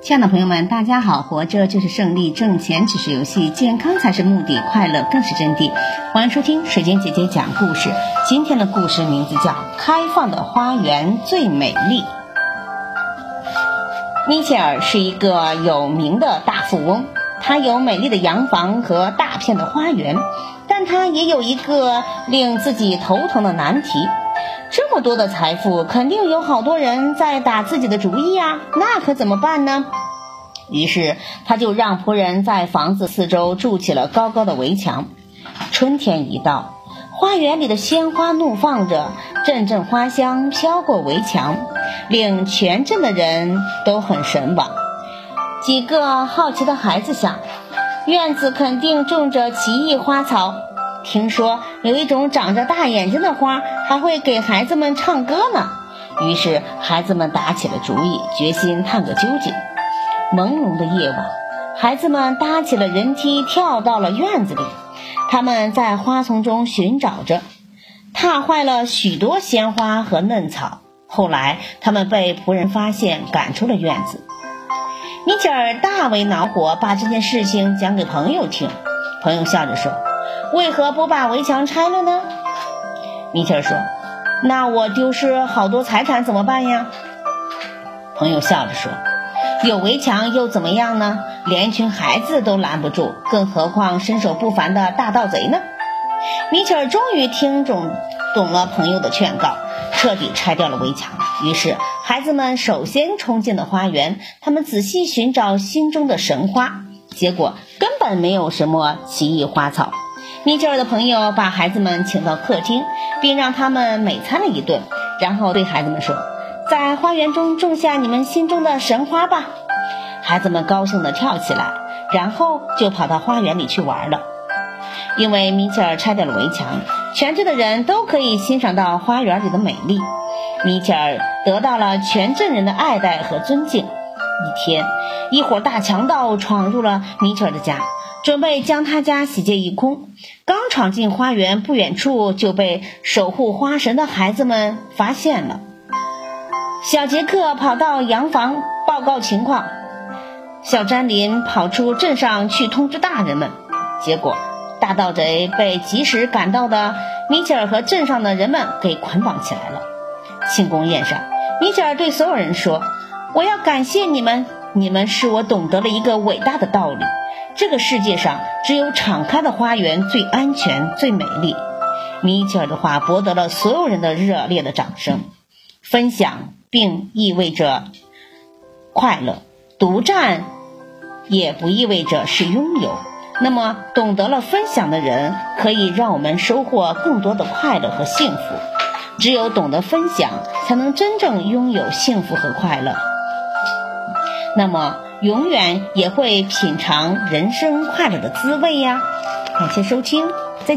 亲爱的朋友们，大家好！活着就是胜利，挣钱只是游戏，健康才是目的，快乐更是真谛。欢迎收听水晶姐姐讲故事。今天的故事名字叫《开放的花园最美丽》。米切尔是一个有名的大富翁，他有美丽的洋房和大片的花园，但他也有一个令自己头疼的难题。这么多的财富，肯定有好多人在打自己的主意呀，那可怎么办呢？于是他就让仆人在房子四周筑起了高高的围墙。春天一到，花园里的鲜花怒放着，阵阵花香飘过围墙，令全镇的人都很神往。几个好奇的孩子想，院子肯定种着奇异花草。听说有一种长着大眼睛的花，还会给孩子们唱歌呢。于是孩子们打起了主意，决心探个究竟。朦胧的夜晚，孩子们搭起了人梯，跳到了院子里。他们在花丛中寻找着，踏坏了许多鲜花和嫩草。后来他们被仆人发现，赶出了院子。米切尔大为恼火，把这件事情讲给朋友听。朋友笑着说。为何不把围墙拆了呢？米切尔说：“那我丢失好多财产怎么办呀？”朋友笑着说：“有围墙又怎么样呢？连一群孩子都拦不住，更何况身手不凡的大盗贼呢？”米切尔终于听懂懂了朋友的劝告，彻底拆掉了围墙。于是，孩子们首先冲进了花园，他们仔细寻找心中的神花，结果根本没有什么奇异花草。米切尔的朋友把孩子们请到客厅，并让他们美餐了一顿，然后对孩子们说：“在花园中种下你们心中的神花吧。”孩子们高兴地跳起来，然后就跑到花园里去玩了。因为米切尔拆掉了围墙，全镇的人都可以欣赏到花园里的美丽。米切尔得到了全镇人的爱戴和尊敬。一天，一伙大强盗闯入了米切尔的家。准备将他家洗劫一空，刚闯进花园不远处，就被守护花神的孩子们发现了。小杰克跑到洋房报告情况，小詹林跑出镇上去通知大人们。结果，大盗贼被及时赶到的米切尔和镇上的人们给捆绑起来了。庆功宴上，米切尔对所有人说：“我要感谢你们，你们使我懂得了一个伟大的道理。”这个世界上只有敞开的花园最安全、最美丽。米切尔的话博得了所有人的热烈的掌声。分享并意味着快乐，独占也不意味着是拥有。那么，懂得了分享的人可以让我们收获更多的快乐和幸福。只有懂得分享，才能真正拥有幸福和快乐。那么。永远也会品尝人生快乐的滋味呀！感谢收听，再见。